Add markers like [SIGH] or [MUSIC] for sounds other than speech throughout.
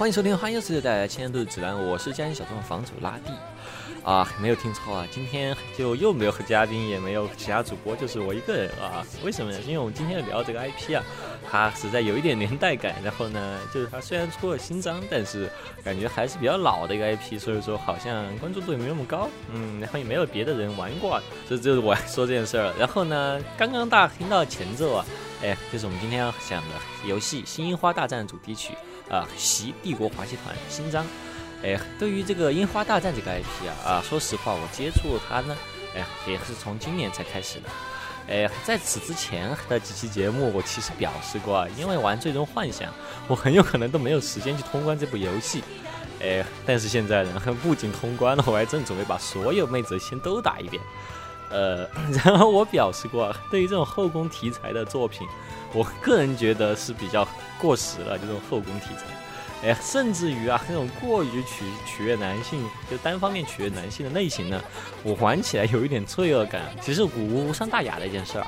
欢迎收听《欢游世界带来千度指南》，我是家庭小众房主拉蒂。啊，没有听错啊，今天就又没有和嘉宾，也没有其他主播，就是我一个人啊。为什么呢？因为我们今天聊这个 IP 啊，它实在有一点年代感。然后呢，就是它虽然出了新章，但是感觉还是比较老的一个 IP，所以说好像关注度也没那么高。嗯，然后也没有别的人玩过，这就是我说这件事儿。然后呢，刚刚大家听到前奏啊，哎，就是我们今天要讲的游戏《新樱花大战》主题曲啊，《袭帝国华西团》新章。哎，对于这个《樱花大战》这个 IP 啊啊，说实话，我接触它呢，哎，也是从今年才开始的。哎，在此之前的几期节目，我其实表示过啊，因为玩《最终幻想》，我很有可能都没有时间去通关这部游戏。哎，但是现在呢，[LAUGHS] 不仅通关了，我还正准备把所有妹子先都打一遍。呃，[LAUGHS] 然后我表示过，对于这种后宫题材的作品，我个人觉得是比较过时了，这种后宫题材。哎，甚至于啊，那种过于取取悦男性，就单方面取悦男性的类型呢，我玩起来有一点罪恶感，其实无无伤大雅的一件事儿。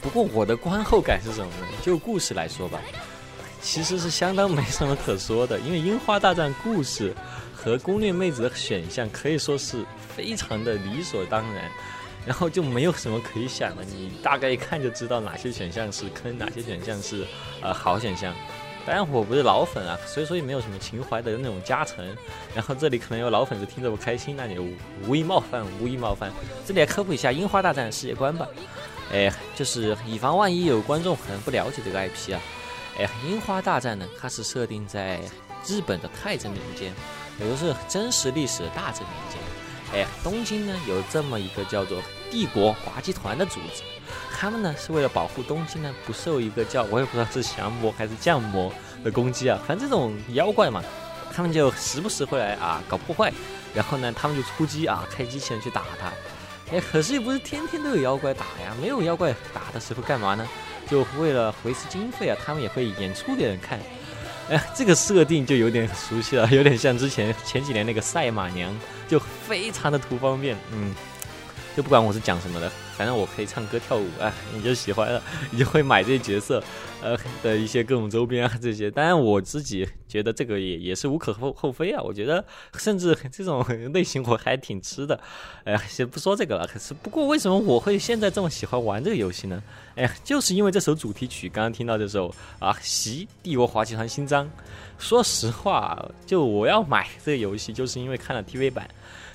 不过我的观后感是什么呢？就故事来说吧，其实是相当没什么可说的，因为《樱花大战》故事和攻略妹子的选项可以说是非常的理所当然，然后就没有什么可以想的，你大概一看就知道哪些选项是坑，哪些选项是呃好选项。当然我不是老粉啊，[LAUGHS] 所以说也没有什么情怀的那种加成。然后这里可能有老粉丝听着不开心，那就无意冒犯，无意冒犯。这里来科普一下《樱花大战》世界观吧。哎，就是以防万一有观众可能不了解这个 IP 啊。哎，《樱花大战》呢，它是设定在日本的太真年间，也就是真实历史的大正年间。哎，东京呢有这么一个叫做帝国滑稽团的组织。他们呢是为了保护东京呢不受一个叫我也不知道是降魔还是降魔的攻击啊，反正这种妖怪嘛，他们就时不时会来啊搞破坏，然后呢他们就出击啊开机器人去打他，哎可是又不是天天都有妖怪打呀，没有妖怪打的时候干嘛呢？就为了维持经费啊，他们也会演出给人看，哎 [LAUGHS] 这个设定就有点熟悉了，有点像之前前几年那个赛马娘，就非常的图方便，嗯。就不管我是讲什么的，反正我可以唱歌跳舞啊，你就喜欢了，你就会买这些角色，呃的一些各种周边啊这些。当然我自己觉得这个也也是无可厚厚非啊，我觉得甚至这种 [LAUGHS] 类型我还挺吃的。哎呀，先不说这个了。可是不过为什么我会现在这么喜欢玩这个游戏呢？哎呀，就是因为这首主题曲，刚刚听到这首啊，《袭帝国华集团新章》。说实话，就我要买这个游戏，就是因为看了 TV 版。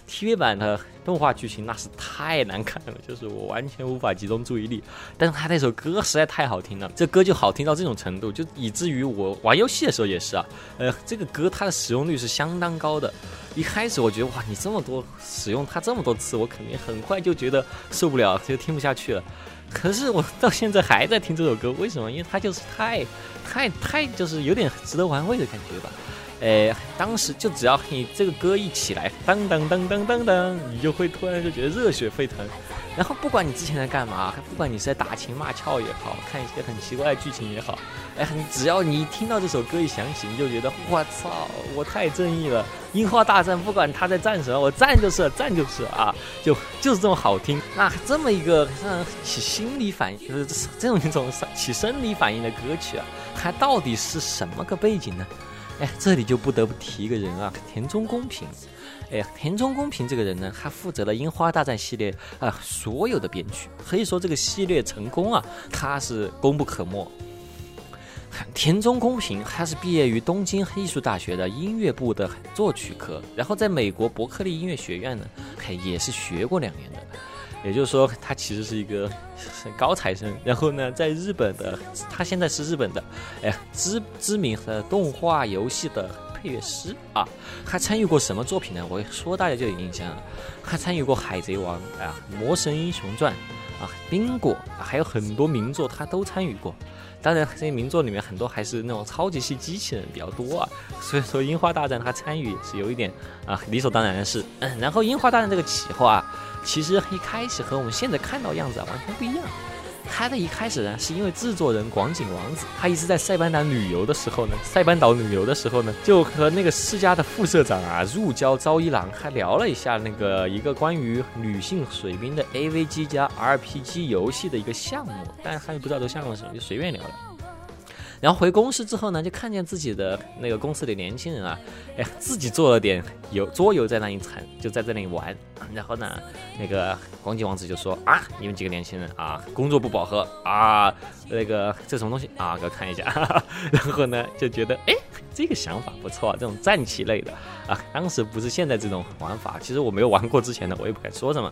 TV 版的动画剧情那是太难看了，就是我完全无法集中注意力。但是他那首歌实在太好听了，这歌就好听到这种程度，就以至于我玩游戏的时候也是啊。呃，这个歌它的使用率是相当高的。一开始我觉得哇，你这么多使用它这么多次，我肯定很快就觉得受不了，就听不下去了。可是我到现在还在听这首歌，为什么？因为它就是太、太、太，就是有点值得玩味的感觉吧。哎，当时就只要你这个歌一起来，当当当当当当，你就会突然就觉得热血沸腾。然后不管你之前在干嘛，不管你是在打情骂俏也好看一些很奇怪的剧情也好，哎，你只要你听到这首歌一响起，你就觉得我操，我太正义了！樱花大战，不管他在战什么，我战就是战就是啊，就就是这么好听。那这么一个让人起心理反应，就是这种一种起生理反应的歌曲啊，它到底是什么个背景呢？哎，这里就不得不提一个人啊，田中公平。哎，田中公平这个人呢，他负责了《樱花大战》系列啊所有的编曲，可以说这个系列成功啊，他是功不可没。田中公平他是毕业于东京艺术大学的音乐部的作曲科，然后在美国伯克利音乐学院呢，嘿也是学过两年的。也就是说，他其实是一个高材生。然后呢，在日本的，他现在是日本的，哎，知知名的动画游戏的配乐师啊。他参与过什么作品呢？我说大家就有印象了。他参与过《海贼王》啊，《魔神英雄传》啊，《冰果》，还有很多名作他都参与过。当然，这些名作里面很多还是那种超级系机器人比较多啊。所以说，《樱花大战》他参与是有一点啊理所当然的事。然后，《樱花大战》这个企划。其实一开始和我们现在看到样子啊完全不一样。他的一开始呢，是因为制作人广井王子，他一直在塞班岛旅游的时候呢，塞班岛旅游的时候呢，就和那个世家的副社长啊入交昭一郎，还聊了一下那个一个关于女性水兵的 AVG 加 RPG 游戏的一个项目，但是他也不知道这项目是什么，就随便聊聊。然后回公司之后呢，就看见自己的那个公司的年轻人啊，哎，自己做了点游桌游在那里产，就在这里玩。然后呢，那个光景王子就说啊，你们几个年轻人啊，工作不饱和啊，那个这什么东西啊，给我看一下。[LAUGHS] 然后呢，就觉得哎，这个想法不错，这种战棋类的啊，当时不是现在这种玩法，其实我没有玩过之前的，我也不敢说什么。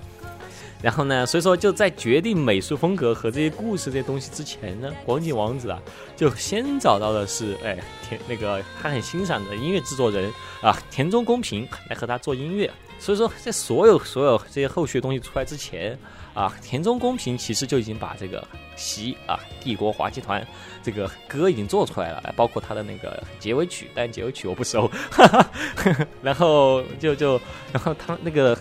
然后呢，所以说就在决定美术风格和这些故事这些东西之前呢，广景王子啊，就先找到的是哎田那个他很欣赏的音乐制作人啊田中公平来和他做音乐。所以说在所有所有这些后续的东西出来之前啊，田中公平其实就已经把这个习啊帝国华集团这个歌已经做出来了，包括他的那个结尾曲，但结尾曲我不熟。哈哈然后就就然后他那个。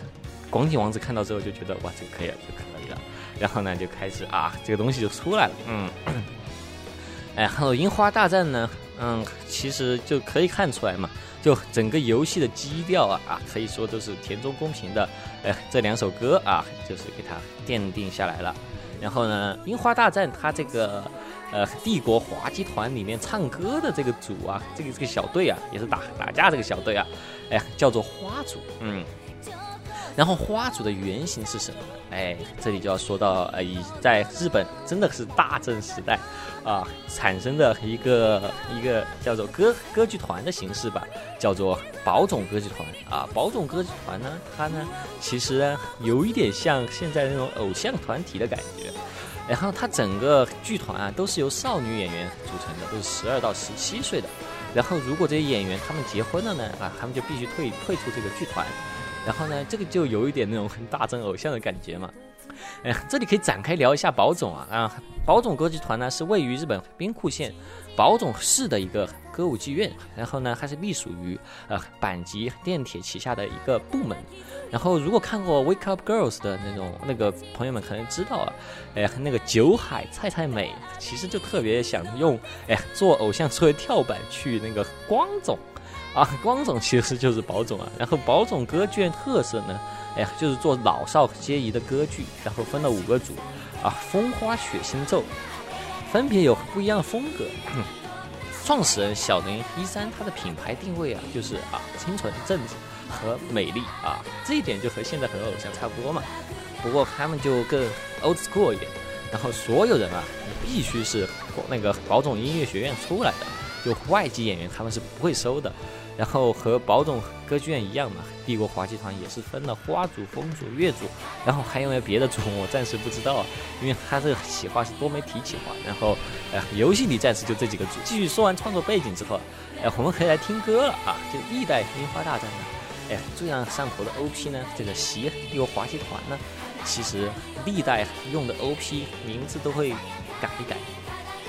广景王子看到之后就觉得哇，这个可以了，就可以了。然后呢，就开始啊，这个东西就出来了。嗯，[COUGHS] 哎，还有樱花大战呢，嗯，其实就可以看出来嘛，就整个游戏的基调啊啊，可以说都是田中公平的，哎，这两首歌啊，就是给它奠定下来了。然后呢，樱花大战它这个呃帝国滑稽团里面唱歌的这个组啊，这个这个小队啊，也是打打架这个小队啊，哎，叫做花组，嗯。然后花组的原型是什么？哎，这里就要说到，呃，以在日本真的是大正时代，啊，产生的一个一个叫做歌歌剧团的形式吧，叫做宝冢歌剧团啊。宝冢歌剧团呢，它呢其实有一点像现在那种偶像团体的感觉。然后它整个剧团啊都是由少女演员组成的，都是十二到十七岁的。然后如果这些演员他们结婚了呢，啊，他们就必须退退出这个剧团。然后呢，这个就有一点那种很大正偶像的感觉嘛。哎，这里可以展开聊一下宝冢啊啊，宝冢歌剧团呢是位于日本兵库县宝冢市的一个歌舞剧院，然后呢，它是隶属于呃阪急电铁旗下的一个部门。然后如果看过《Wake Up Girls》的那种那个朋友们可能知道啊，哎，那个九海菜菜美其实就特别想用哎做偶像作为跳板去那个光总。啊，光总其实就是宝总啊。然后宝总歌剧院特色呢，哎呀，就是做老少皆宜的歌剧。然后分了五个组，啊，风花雪星奏，分别有不一样的风格。创始人小林一三，他的品牌定位啊，就是啊，清纯、正直和美丽啊。这一点就和现在很多偶像差不多嘛。不过他们就更 old school 一点。然后所有人啊，必须是那个宝总音乐学院出来的，就外籍演员他们是不会收的。然后和宝冢歌剧院一样嘛，帝国滑稽团也是分了花组、风组、乐组，然后还有没有别的组，我暂时不知道啊，因为它这个企划是多媒体企划。然后，呃，游戏里暂时就这几个组。继续说完创作背景之后，哎，我们可以来听歌了啊，就历代樱花大战呢，哎，最让上头的 OP 呢，这个习帝国滑稽团呢，其实历代用的 OP 名字都会改一改，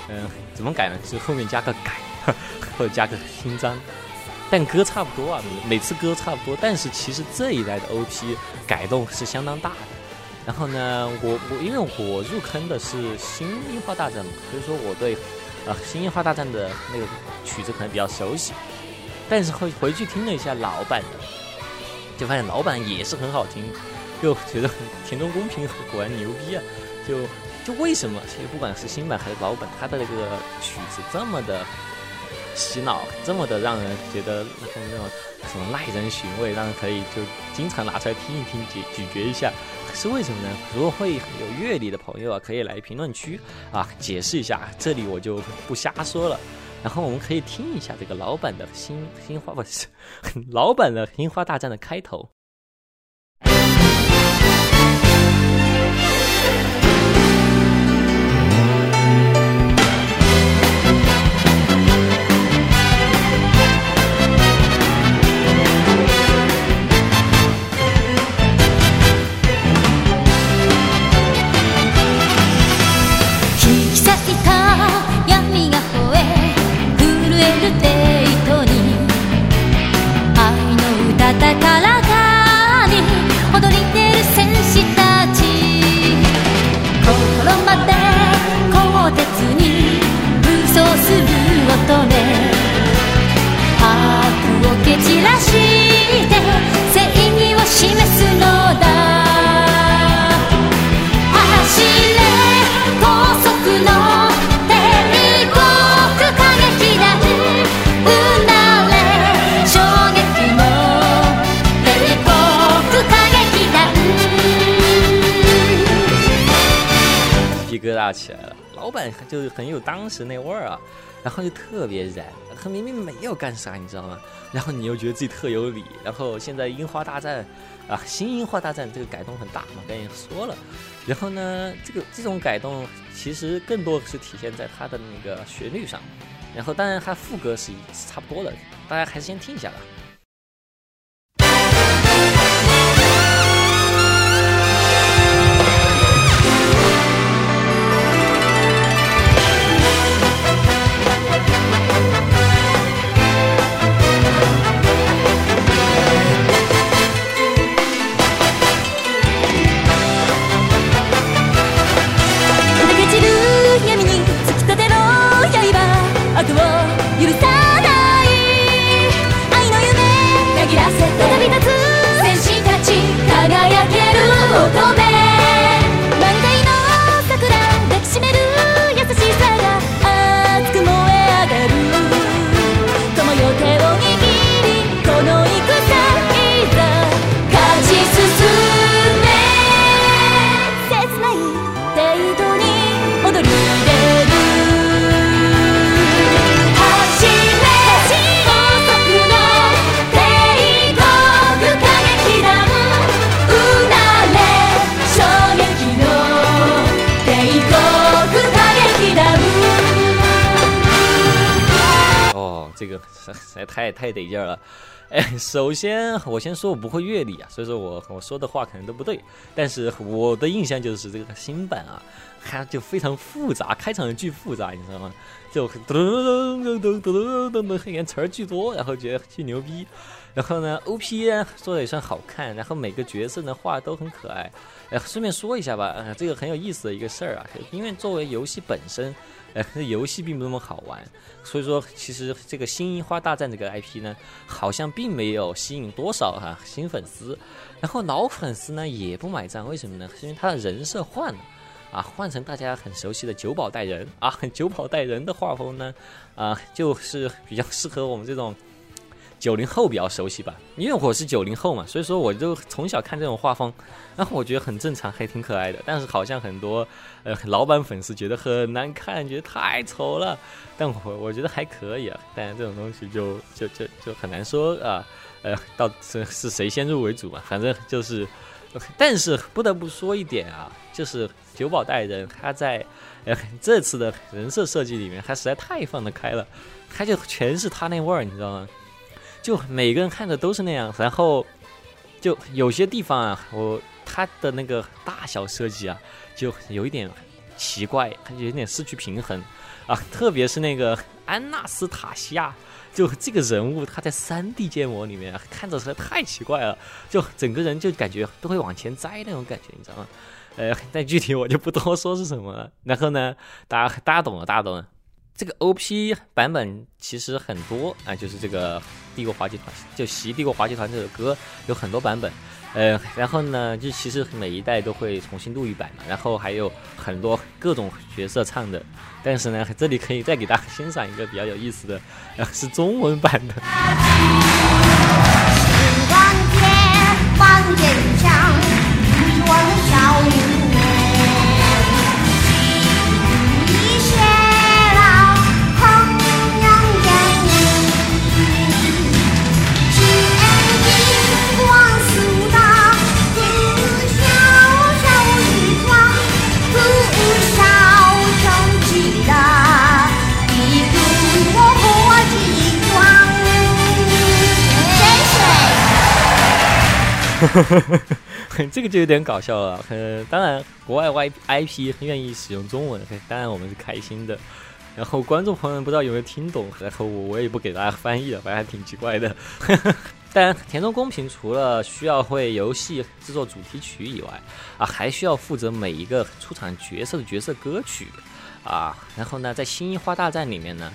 嗯，怎么改呢？就后面加个改，[LAUGHS] 或者加个新章。但歌差不多啊，每次歌差不多，但是其实这一代的 OP 改动是相当大的。然后呢，我我因为我入坑的是新樱花大战嘛，所以说我对啊新樱花大战的那个曲子可能比较熟悉。但是回回去听了一下老版的，就发现老版也是很好听，就觉得田中公平果然牛逼啊！就就为什么其实不管是新版还是老版，它的那个曲子这么的。洗脑这么的让人觉得那种那种什么耐人寻味，让人可以就经常拿出来听一听，咀咀嚼一下，是为什么呢？如果会有阅历的朋友啊，可以来评论区啊解释一下，这里我就不瞎说了。然后我们可以听一下这个老版的新新花不是 [LAUGHS] 老版的樱花大战的开头。起来了。老板就是很有当时那味儿啊，然后就特别燃，他明明没有干啥，你知道吗？然后你又觉得自己特有理。然后现在樱花大战啊，新樱花大战这个改动很大嘛，刚才也说了。然后呢，这个这种改动其实更多是体现在它的那个旋律上。然后当然它副歌是差不多的，大家还是先听一下吧。太太得劲了，哎，首先我先说，我不会乐理啊，所以说我我说的话可能都不对。但是我的印象就是这个新版啊，它就非常复杂，开场巨复杂，你知道吗？就噔噔噔噔噔噔噔，连词儿巨多，然后觉得巨牛逼。然后呢，OP 做的也算好看，然后每个角色呢画都很可爱。哎，顺便说一下吧，呃，这个很有意思的一个事儿啊，因为作为游戏本身。哎，这 [LAUGHS] 游戏并不那么好玩，所以说其实这个《新樱花大战》这个 IP 呢，好像并没有吸引多少哈新粉丝，然后老粉丝呢也不买账，为什么呢？是因为他的人设换了，啊，换成大家很熟悉的九保带人啊，九保带人的画风呢，啊，就是比较适合我们这种。九零后比较熟悉吧，因为我是九零后嘛，所以说我就从小看这种画风，[LAUGHS] 然后我觉得很正常，还挺可爱的。但是好像很多呃老版粉丝觉得很难看，觉得太丑了。但我我觉得还可以啊。但这种东西就就就就很难说啊，呃，到是是谁先入为主嘛？反正就是，但是不得不说一点啊，就是九保带人他在呃这次的人设设计里面，他实在太放得开了，他就全是他那味儿，你知道吗？就每个人看着都是那样，然后就有些地方啊，我它的那个大小设计啊，就有一点奇怪，它有点失去平衡啊。特别是那个安娜斯塔西亚，就这个人物，他在三 D 建模里面看着实在太奇怪了，就整个人就感觉都会往前栽那种感觉，你知道吗？呃，但具体我就不多说是什么了。然后呢，大家大家懂了，大家懂了。这个 OP 版本其实很多啊，就是这个《帝国华集团》，就《袭帝国华集团》这首歌有很多版本，呃，然后呢，就其实每一代都会重新录一版嘛，然后还有很多各种角色唱的，但是呢，这里可以再给大家欣赏一个比较有意思的，呃，是中文版的。[LAUGHS] 这个就有点搞笑了。当然，国外 Y IP 愿意使用中文，当然我们是开心的。然后观众朋友们不知道有没有听懂，然后我我也不给大家翻译了，反正还挺奇怪的。[LAUGHS] 但田中公平除了需要为游戏制作主题曲以外，啊，还需要负责每一个出场角色的角色歌曲啊。然后呢，在新一花大战里面呢，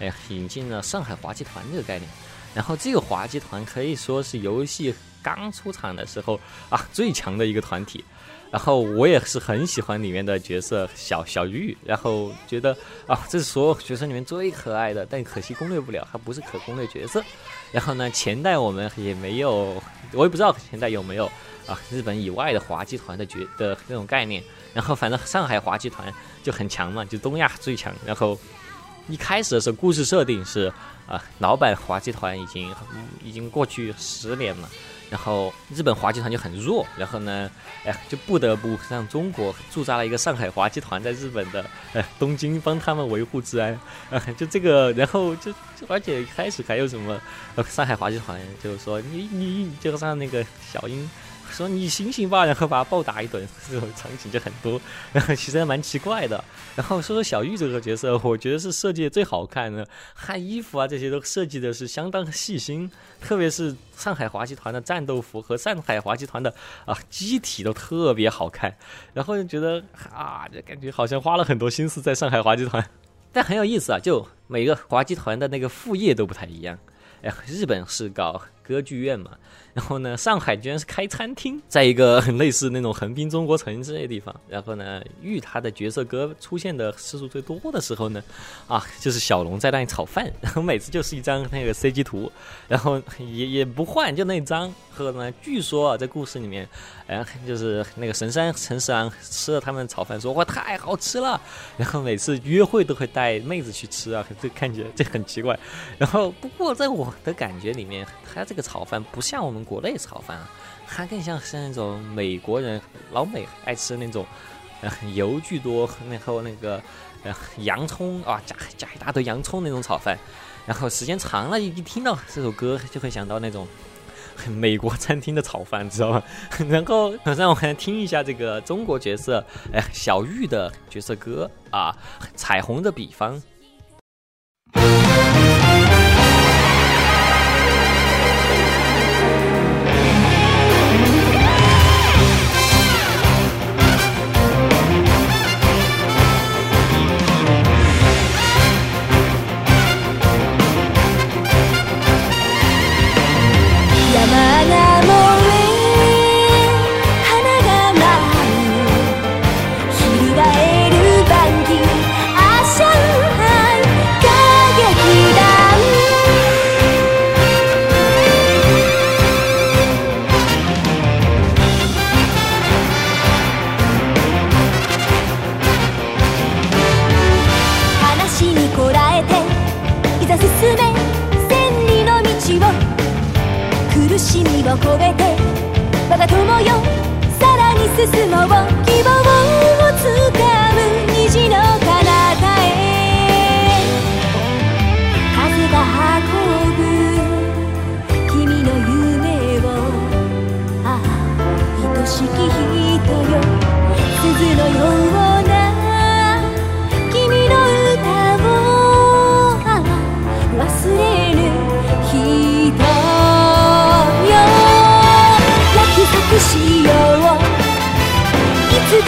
哎，引进了上海滑稽团这个概念。然后这个滑稽团可以说是游戏。刚出场的时候啊，最强的一个团体，然后我也是很喜欢里面的角色小小玉，然后觉得啊，这是所有角色里面最可爱的，但可惜攻略不了，它不是可攻略角色。然后呢，前代我们也没有，我也不知道前代有没有啊，日本以外的滑稽团的角的那种概念。然后反正上海滑稽团就很强嘛，就东亚最强。然后一开始的时候，故事设定是啊，老版滑稽团已经已经过去十年了。然后日本滑稽团就很弱，然后呢，哎，就不得不让中国驻扎了一个上海滑稽团在日本的哎东京帮他们维护治安，啊，就这个，然后就而且开始还有什么呃上海滑稽团，就是说你你就让那个小英。说你醒醒吧，然后把他暴打一顿，这种场景就很多，然 [LAUGHS] 后其实还蛮奇怪的。然后说说小玉这个角色，我觉得是设计的最好看的，看衣服啊这些都设计的是相当细心，特别是上海滑稽团的战斗服和上海滑稽团的啊机体都特别好看，然后就觉得啊，就感觉好像花了很多心思在上海滑稽团，但很有意思啊，就每个滑稽团的那个副业都不太一样。哎，日本是搞歌剧院嘛。然后呢，上海居然是开餐厅，在一个很类似那种横滨中国城之类的地方。然后呢，遇他的角色歌出现的次数最多的时候呢，啊，就是小龙在那里炒饭，然后每次就是一张那个 CG 图，然后也也不换，就那张。和呢，据说啊，在故事里面，哎，就是那个神山陈世郎吃了他们炒饭，说哇太好吃了。然后每次约会都会带妹子去吃啊，这看起来这很奇怪。然后不过在我的感觉里面，他这这个炒饭不像我们。国内炒饭啊，它更像是那种美国人老美爱吃那种，呃，油巨多，然后那个呃洋葱啊，加加一大堆洋葱那种炒饭，然后时间长了，一一听到这首歌就会想到那种美国餐厅的炒饭，知道吗？[LAUGHS] 然后让我来听一下这个中国角色，哎，小玉的角色歌啊，彩虹的比方。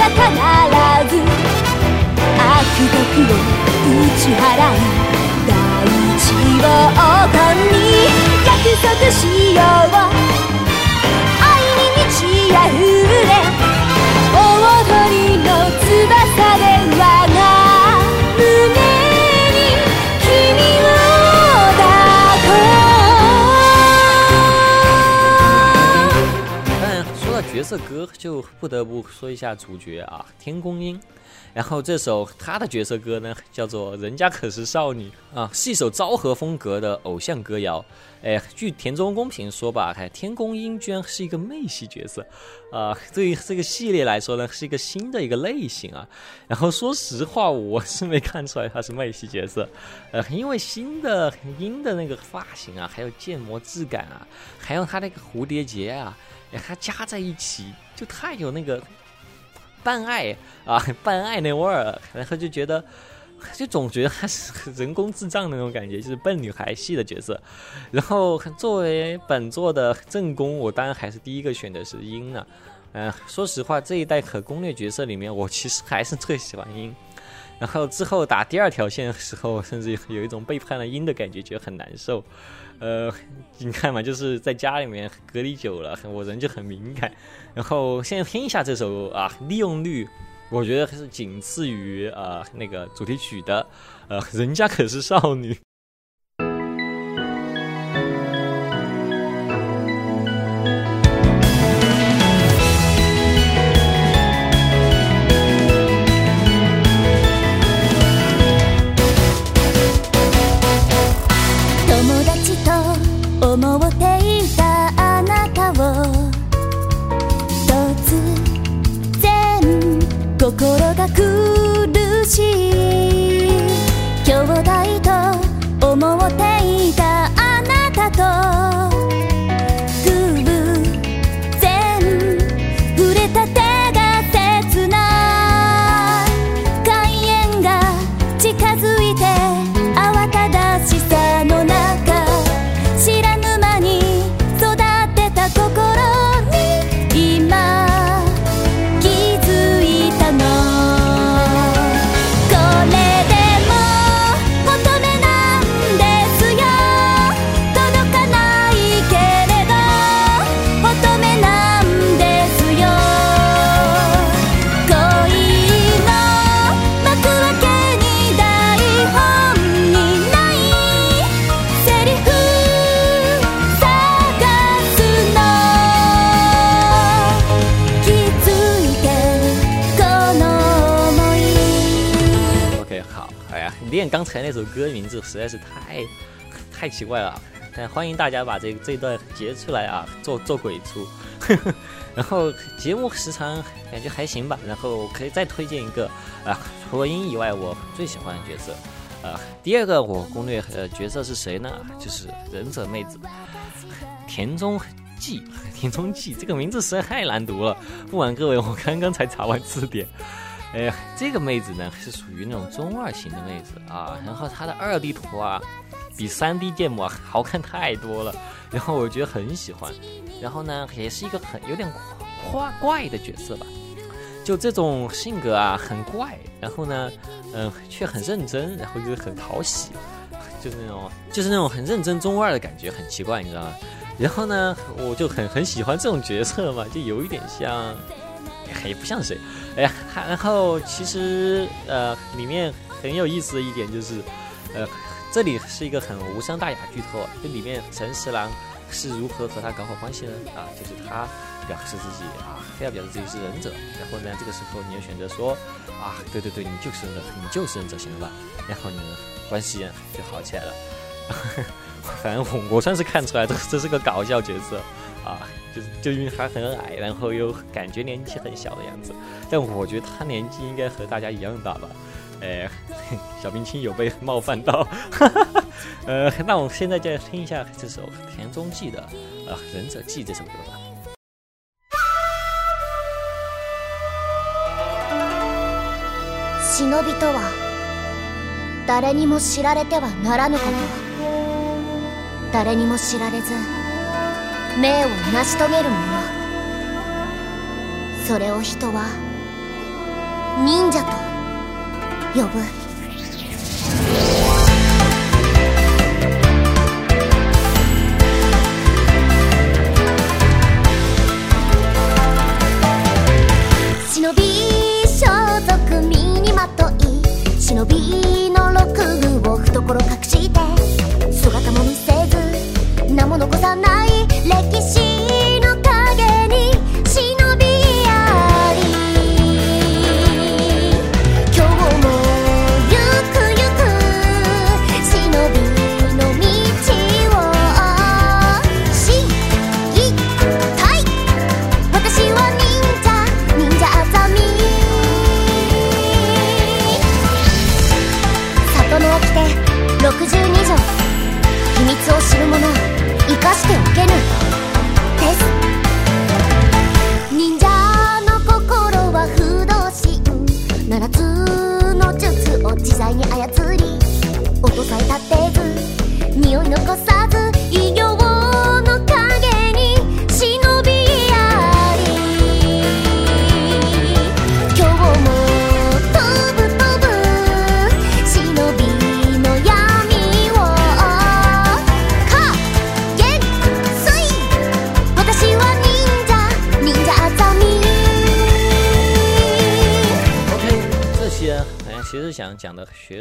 必ず悪徳を打ち払い大地を王に約束しよう。愛に満ち溢れ这歌就不得不说一下主角啊，天宫音。然后这首他的角色歌呢，叫做《人家可是少女》啊，是一首昭和风格的偶像歌谣。哎，据田中公平说吧，看天宫音居然是一个妹系角色啊，对于这个系列来说呢，是一个新的一个类型啊。然后说实话，我是没看出来他是妹系角色，呃，因为新的音的那个发型啊，还有建模质感啊，还有他那个蝴蝶结啊。它加在一起就太有那个半爱啊，半爱那味儿，然后就觉得 [LAUGHS] 就总觉得他是人工智障那种感觉，就是笨女孩系的角色。然后作为本作的正宫，我当然还是第一个选的是鹰了。嗯，说实话，这一代可攻略角色里面，我其实还是最喜欢鹰。然后之后打第二条线的时候，甚至有一种背叛了鹰的感觉，觉得很难受。呃，你看嘛，就是在家里面隔离久了，我人就很敏感。然后现在听一下这首啊，利用率，我觉得还是仅次于呃那个主题曲的，呃，人家可是少女。刚才那首歌名字实在是太太奇怪了，但欢迎大家把这这段截出来啊，做做鬼出。[LAUGHS] 然后节目时长感觉还行吧，然后可以再推荐一个啊，除了音以外我最喜欢的角色啊。第二个我攻略呃角色是谁呢？就是忍者妹子田中纪，田中纪这个名字实在太难读了，不瞒各位，我刚刚才查完字典。哎呀，这个妹子呢是属于那种中二型的妹子啊，然后她的二 D 图啊，比三 D 建模好看太多了，然后我觉得很喜欢，然后呢也是一个很有点夸怪的角色吧，就这种性格啊很怪，然后呢嗯却很认真，然后又很讨喜，就是那种就是那种很认真中二的感觉，很奇怪，你知道吗？然后呢我就很很喜欢这种角色嘛，就有一点像。也不像谁，哎呀，然后其实呃，里面很有意思的一点就是，呃，这里是一个很无伤大雅剧透，这里面陈十郎是如何和他搞好关系呢？啊，就是他表示自己啊，非要表示自己是忍者，然后呢，这个时候你又选择说啊，对对对，你就是忍者，你就是忍者，行了吧？然后呢，关系就好起来了。[LAUGHS] 反正我我算是看出来，这这是个搞笑角色。啊，就是就因为他很矮，然后又感觉年纪很小的样子，但我觉得他年纪应该和大家一样大吧？哎，小冰清有被冒犯到，[LAUGHS] 呃，那我现在就听一下这首田中纪的呃《忍者记》这首歌吧。忍びとは誰にも知られてはならぬこと、誰にも知られず。 命を成し遂げる者。それを人は忍者と呼ぶ。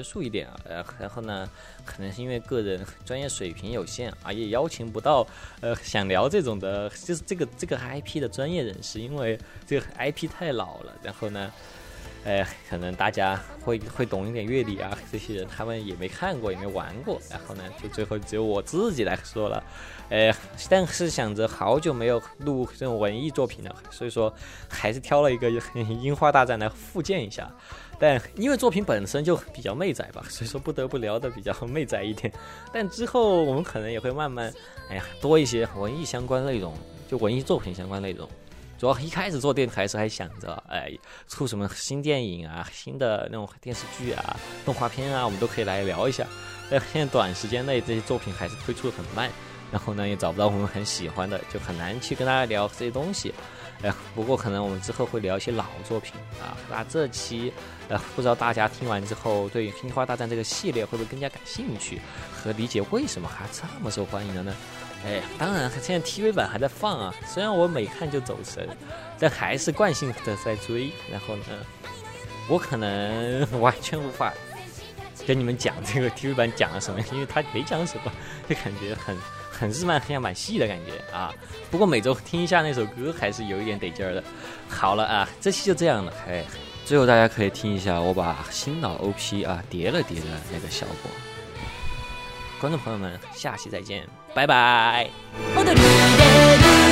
素一点啊，呃，然后呢，可能是因为个人专业水平有限啊，也邀请不到呃想聊这种的，就是这个这个 IP 的专业人士，因为这个 IP 太老了，然后呢。哎，可能大家会会懂一点乐理啊，这些人他们也没看过，也没玩过，然后呢，就最后只有我自己来说了。哎，但是想着好久没有录这种文艺作品了，所以说还是挑了一个《樱花大战》来复健一下。但因为作品本身就比较媚仔吧，所以说不得不聊的比较媚仔一点。但之后我们可能也会慢慢，哎呀，多一些文艺相关内容，就文艺作品相关内容。主要一开始做电台时还想着，哎，出什么新电影啊、新的那种电视剧啊、动画片啊，我们都可以来聊一下。但现在短时间内这些作品还是推出的很慢，然后呢也找不到我们很喜欢的，就很难去跟大家聊这些东西。哎，[LAUGHS] 不过可能我们之后会聊一些老作品啊。那这期，呃，不知道大家听完之后对《樱花大战》这个系列会不会更加感兴趣和理解为什么还这么受欢迎了呢？哎，当然，现在 TV 版还在放啊。虽然我每看就走神，但还是惯性的在追。然后呢，我可能 [LAUGHS] 完全无法跟你们讲这个 TV 版讲了什么，因为他没讲什么，就感觉很很日漫黑暗版系的感觉啊。不过每周听一下那首歌还是有一点得劲儿的。好了啊，这期就这样了。哎，最后大家可以听一下我把新老 OP 啊叠了叠的那个效果。观众朋友们，下期再见，拜拜。踊り